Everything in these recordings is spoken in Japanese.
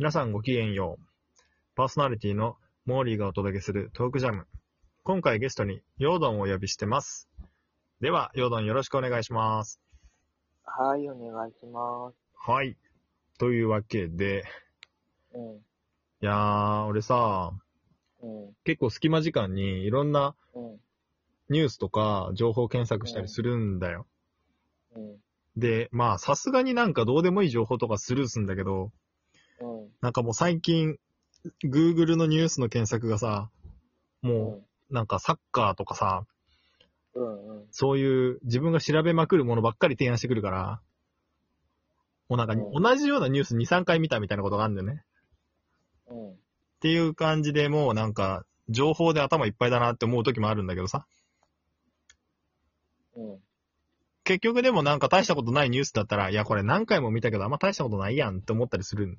皆さんごきげんよう。パーソナリティのモーリーがお届けするトークジャム。今回ゲストにヨードンをお呼びしてます。では、ヨードンよろしくお願いします。はい、お願いします。はい。というわけで、うん、いやー、俺さ、うん、結構隙間時間にいろんなうん、ニュースとか情報検索したりするんだよ。うん、で、まあ、さすがになんかどうでもいい情報とかスルーすんだけど、うん、なんかもう最近、Google のニュースの検索がさ、うもう、なんかサッカーとかさ、ん、うん、そういう自分が調べまくるものばっかり提案してくるから、もうなんかうん同じようなニュース2、3回見たみたいなことがあるんだよね。うん、っていう感じでもうなんか、情報で頭いっぱいだなって思う時もあるんだけどさ。うん、結局でもなんか大したことないニュースだったら、いやこれ何回も見たけどあんま大したことないやんって思ったりする。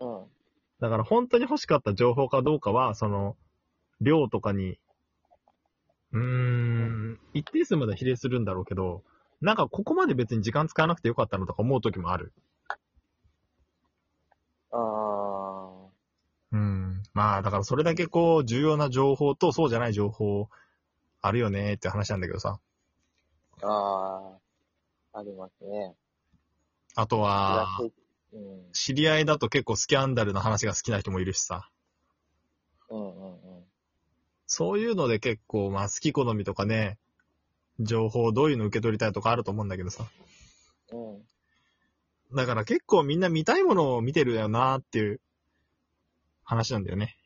うん、だから本当に欲しかった情報かどうかは、その、量とかに、うーん、一定数まで比例するんだろうけど、なんかここまで別に時間使わなくてよかったのとか思う時もある。あうん。まあだからそれだけこう、重要な情報とそうじゃない情報あるよねって話なんだけどさ。ー、あー、ありますね。あとは、うん、知り合いだと結構スキャンダルの話が好きな人もいるしさ。うん、うん、うん、そういうので結構、まあ好き好みとかね、情報どういうの受け取りたいとかあると思うんだけどさ。うん、だから結構みんな見たいものを見てるよなっていう話なんだよね。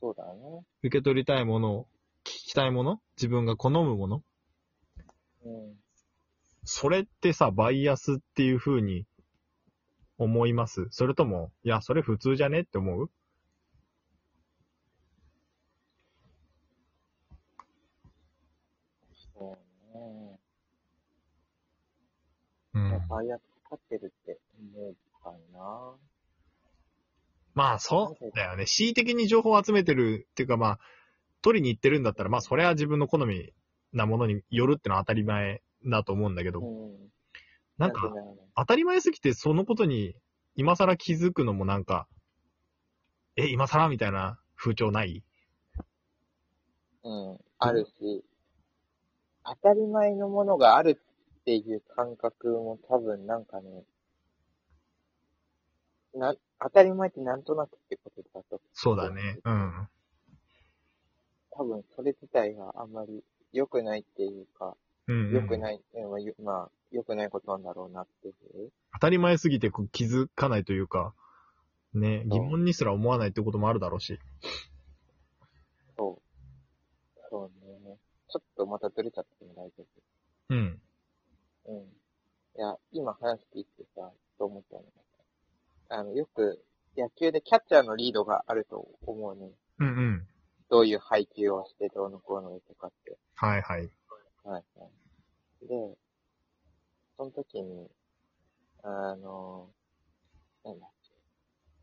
そうだね。受け取りたいものを、聞きたいもの？自分が好むもの？うん、それってさ、バイアスっていう風に思います？それとも、いや、それ普通じゃねって思う？そうね。うん。バイアスかかってるって思うかな。まあ、そうだよね。恣意的に情報を集めてるっていうかまあ、取りに行ってるんだったら、まあ、それは自分の好みなものによるってのは当たり前だと思うんだけど、うん。なんか、当たり前すぎてそのことに今更気づくのもなんか、え、今更みたいな風潮ない？うん、あるし、当たり前のものがあるっていう感覚も多分なんかね、な、当たり前ってなんとなくってことだと。そうだね。うん。多分それ自体があんまり良くないっていうか、うん、うん。良くない、えまあ良くないことなんだろうなっていう。当たり前すぎて気づかないというか、ね、疑問にすら思わないってこともあるだろうし。そう。そうね。ちょっとまたずれちゃっても大丈うん。夫。うん。いや、今話聞いてさ、と思ったのがさ、あの、よく野球でキャッチャーのリードがあると思うね。うんうん。どういう配球をしてどうのこうのとかって。はいはい。はいはい。で、その時に、あの、なんだっけ。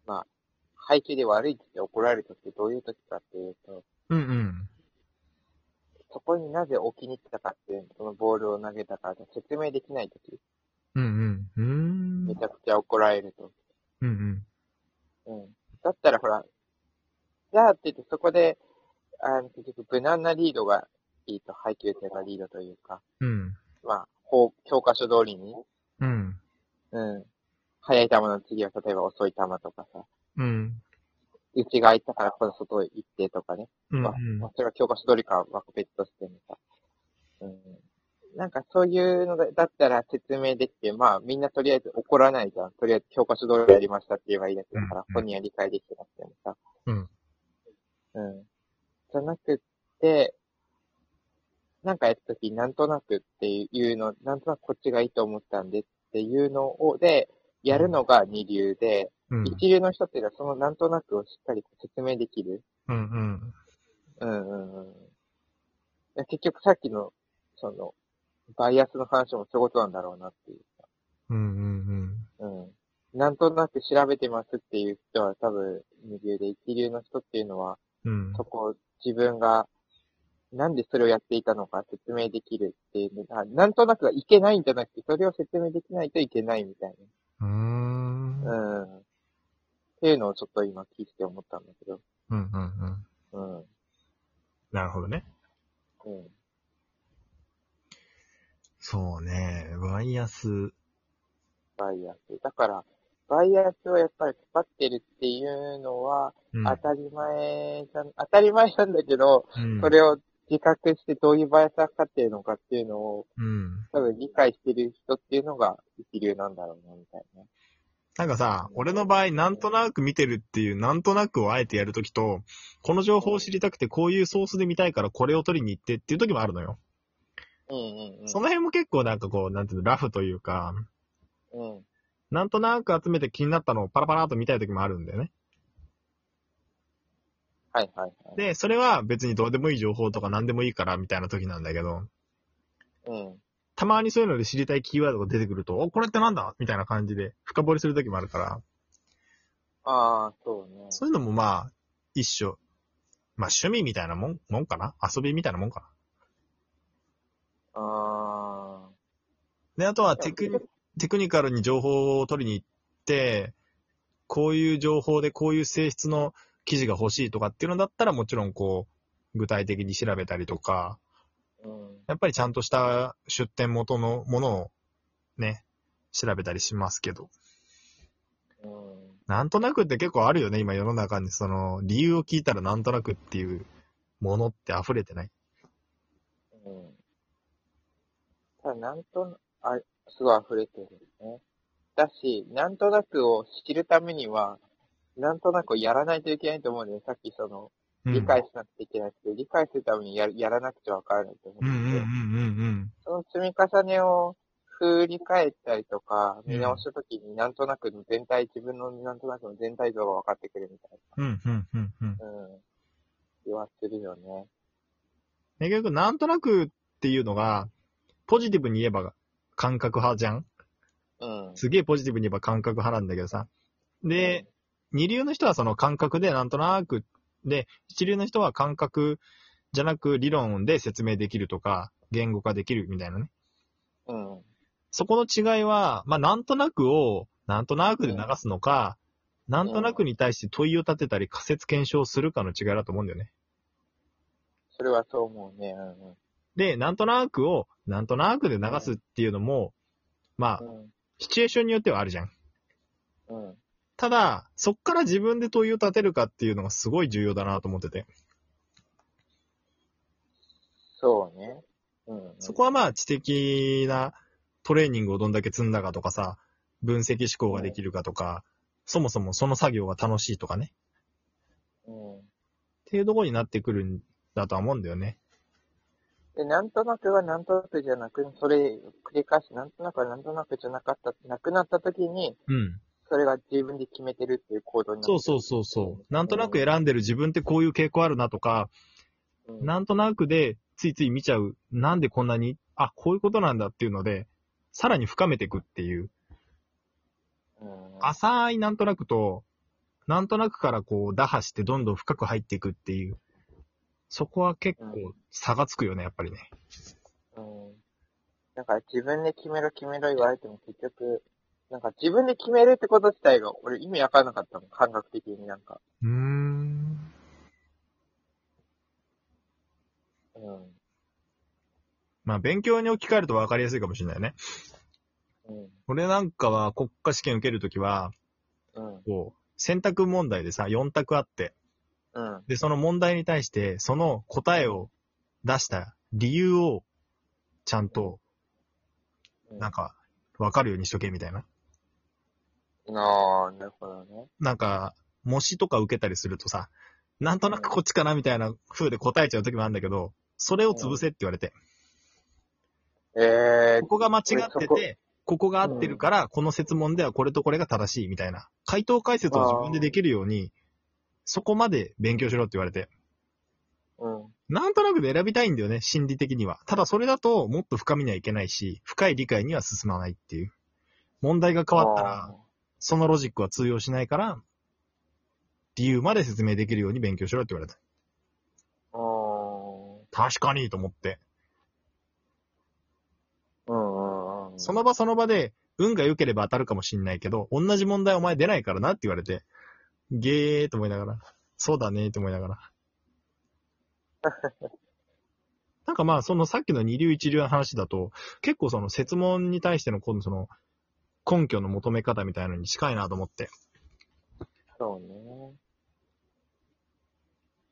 まあ、配球で悪いって怒られる時ってどういう時かっていうと、うんうん。そこになぜ置きに来たかっていう、そのボールを投げたか説明できない時、うんうん。うーん。めちゃくちゃ怒られると。うんうん。うん。だったらほら、じゃあって言ってそこで、あの、結局無難なリードがいいと、配球手がリードというか、うん。まあ、こう、教科書通りに、うん。うん。速い球の次は例えば遅い球とかさ、うん。内が空いたからこの外行ってとかね。うん。まあ、まあそれは教科書通りかは別としてもさ。うん。なんかそういうのだだったら説明できて、まあみんなとりあえず怒らないじゃん。とりあえず教科書通りやりましたって言えばいいだけだから、うん本人は理解できてなくてもさ。うん。うん。じゃなくって、なんかやったとき、なんとなくっていうの、なんとなくこっちがいいと思ったんでっていうのを、で、やるのが二流で、うん。一流の人っていうのはそのなんとなくをしっかり説明できる。うんうん。うんうん結局さっきの、その、バイアスの話もそういうことなんだろうなっていうか。うんうんうん。なんとなく調べてますっていう人は多分二流で、一流の人っていうのは、うん。うん。そこを自分が、なんでそれをやっていたのか説明できるっていうのが、なんとなくいけないんじゃなくて、それを説明できないといけないみたいな。うーん。っていうのをちょっと今聞いて思ったんだけど。うんうんうん。うん。なるほどね。うん。そうね。バイアス。バイアス。だから、バイアスをやっぱりかかってるっていうのは、うん。当たり前じゃん、当たり前なんだけど、うんそれを自覚してどういうバイアスがかかってるのかっていうのを、うん。多分理解してる人っていうのが一流なんだろうな、みたいな。なんかさ、俺の場合、なんとなく見てるっていう、なんとなくをあえてやるときと、この情報を知りたくて、こういうソースで見たいからこれを取りに行ってっていう時もあるのよ。うんうんうん。その辺も結構なんかこう、なんていうの、ラフというか、うん。なんとなく集めて気になったのをパラパラっと見たい時もあるんだよね。はいはいはい。で、それは別にどうでもいい情報とか何でもいいからみたいな時なんだけど、うん。たまにそういうので知りたいキーワードが出てくると、お、これってなんだみたいな感じで深掘りする時もあるから、ああ、そうね。そういうのもまあ、一緒。まあ趣味みたいなもん、もんかな？遊びみたいなもんかな？あで、あとはあ。テクニテクニカルに情報を取りに行って、こういう情報でこういう性質の記事が欲しいとかっていうのだったらもちろんこう、具体的に調べたりとか、うん。やっぱりちゃんとした出典元のものをね、調べたりしますけど。うん。なんとなくって結構あるよね、今世の中にその理由を聞いたらなんとなくっていうものって溢れてない？うん。ただ、なんとな、あ、すごい溢れてるね。だし、なんとなくを知るためには、なんとなくやらないといけないと思うんだよね。さっきその、うん理解しなくちゃいけなくて、理解するためにややらなくちゃわからないと思うんうんうんうんで、うんその積み重ねを振り返ったりとか、うん見直したときになんとなくの全体、自分のなんとなくの全体像が分かってくるみたいうん。うんうんうんうん。な、うん、気はするよね。結局なんとなくっていうのが、ポジティブに言えば感覚派じゃん？うん。すげえポジティブに言えば感覚派なんだけどさ。で、二流の人はその感覚でなんとなく、で、一流の人は感覚じゃなく理論で説明できるとか、言語化できるみたいなね。うん。そこの違いは、まあ、なんとなくを、なんとなくで流すのか、なんとなくに対して問いを立てたり仮説検証するかの違いだと思うんだよね。それはそう思うね。うんで、なんとなくを、なんとなくで流すっていうのも、まあ、うん。シチュエーションによってはあるじゃん。うん。うん。ただ、そっから自分で問いを立てるかっていうのがすごい重要だなと思ってて。そうね。うん、うん。そこはまあ知的なトレーニングをどんだけ積んだかとかさ、分析思考ができるかとか、そもそもその作業が楽しいとかね。うん。っていうところになってくるんだとは思うんだよね。で、なんとなくはなんとなくじゃなく、それ繰り返し、なんとなくはなんとなくじゃなかった、なくなった時に、うん。それが自分で決めてるっていう行動になそうそうそうそう。なんとなく選んでる自分ってこういう傾向あるなとか、うん。なんとなくでついつい見ちゃう。なんでこんなに、あ、こういうことなんだっていうので、さらに深めていくっていう。うん、浅いなんとなくと、なんとなくからこう打破してどんどん深く入っていくっていう。そこは結構差がつくよね、やっぱりね。うん。だから自分で決めろ決めろ言われても結局、なんか自分で決めるってこと自体が俺意味わかんなかったもん、感覚的になんか。うーん。うん。まあ勉強に置き換えると分かりやすいかもしれないね。うん。俺なんかは国家試験受けるときは、うん。こう、選択問題でさ、4択あって、うん。で、その問題に対して、その答えを出した理由を、ちゃんと、うん。なんか、わかるようにしとけ、みたいな。ああ、なるほどね。なんか、模試とか受けたりするとさ、なんとなくこっちかな、みたいな風で答えちゃう時もあるんだけど、それを潰せって言われて、ええここが間違ってて、ここが合ってるから、この説問ではこれとこれが正しい、みたいな。回答解説を自分でできるように、そこまで勉強しろって言われて。うん。なんとなくで選びたいんだよね、心理的には。ただそれだともっと深みにはいけないし、深い理解には進まないっていう。問題が変わったら、そのロジックは通用しないから、理由まで説明できるように勉強しろって言われた。あー確かにと思って。うんうんうん。その場その場で、運が良ければ当たるかもしんないけど、同じ問題お前出ないからなって言われて、ゲーと思いながら、そうだねと思いながら。なんかまあ、そのさっきの二流一流の話だと、結構その説問に対しての今度その根拠の求め方みたいなのに近いなと思って。そうね。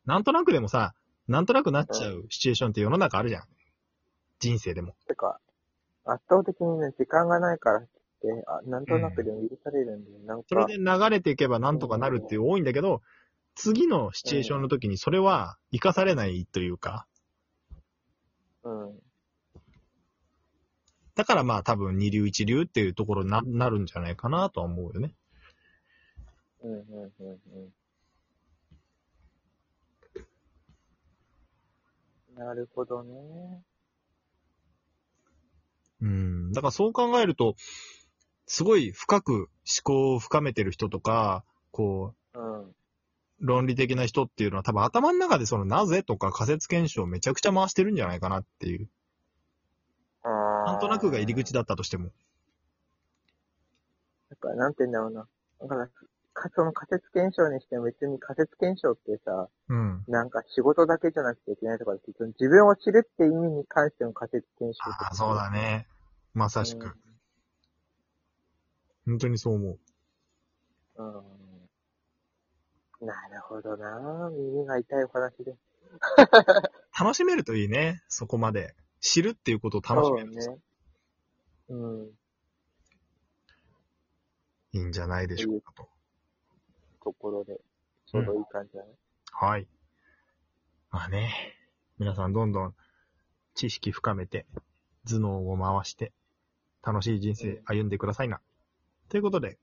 なんとなくでもさ、なんとなくなっちゃうシチュエーションって世の中あるじゃん。人生でも。てか、圧倒的にね、時間がないからって、あなんとなくでも許されるんだよ。なんか、それで流れていけばなんとかなるっていう多いんだけど、次のシチュエーションの時にそれは活かされないというか、うん。だからまあ多分二流一流っていうところにななるんじゃないかなとは思うよね。うん、うん、うん、うん。なるほどね。うん。だからそう考えると、すごい深く思考を深めてる人とか、こうん。う、論理的な人っていうのは多分頭の中でそのなぜとか仮説検証をめちゃくちゃ回してるんじゃないかなっていう。あなんとなくが入り口。口だったとしても。だから、なんて言うんだろうな。だから、かその仮説検証にしても別に仮説検証ってさ、うん。なんか仕事だけじゃなくちゃいけないとかって、自分を知るって意味に関しての仮説検証ああ、そうだね。まさしく。本当にそう思う。うん。うん。なるほどな耳が痛いお話で。楽しめるといいね。そこまで。知るっていうことを楽しめるとそうね。うん。いいんじゃないでしょうかと。ところで、ちょうどいい感じだね。はい。まあね、皆さんどんどん知識深めて、頭脳を回して、楽しい人生歩んでくださいな。ということで、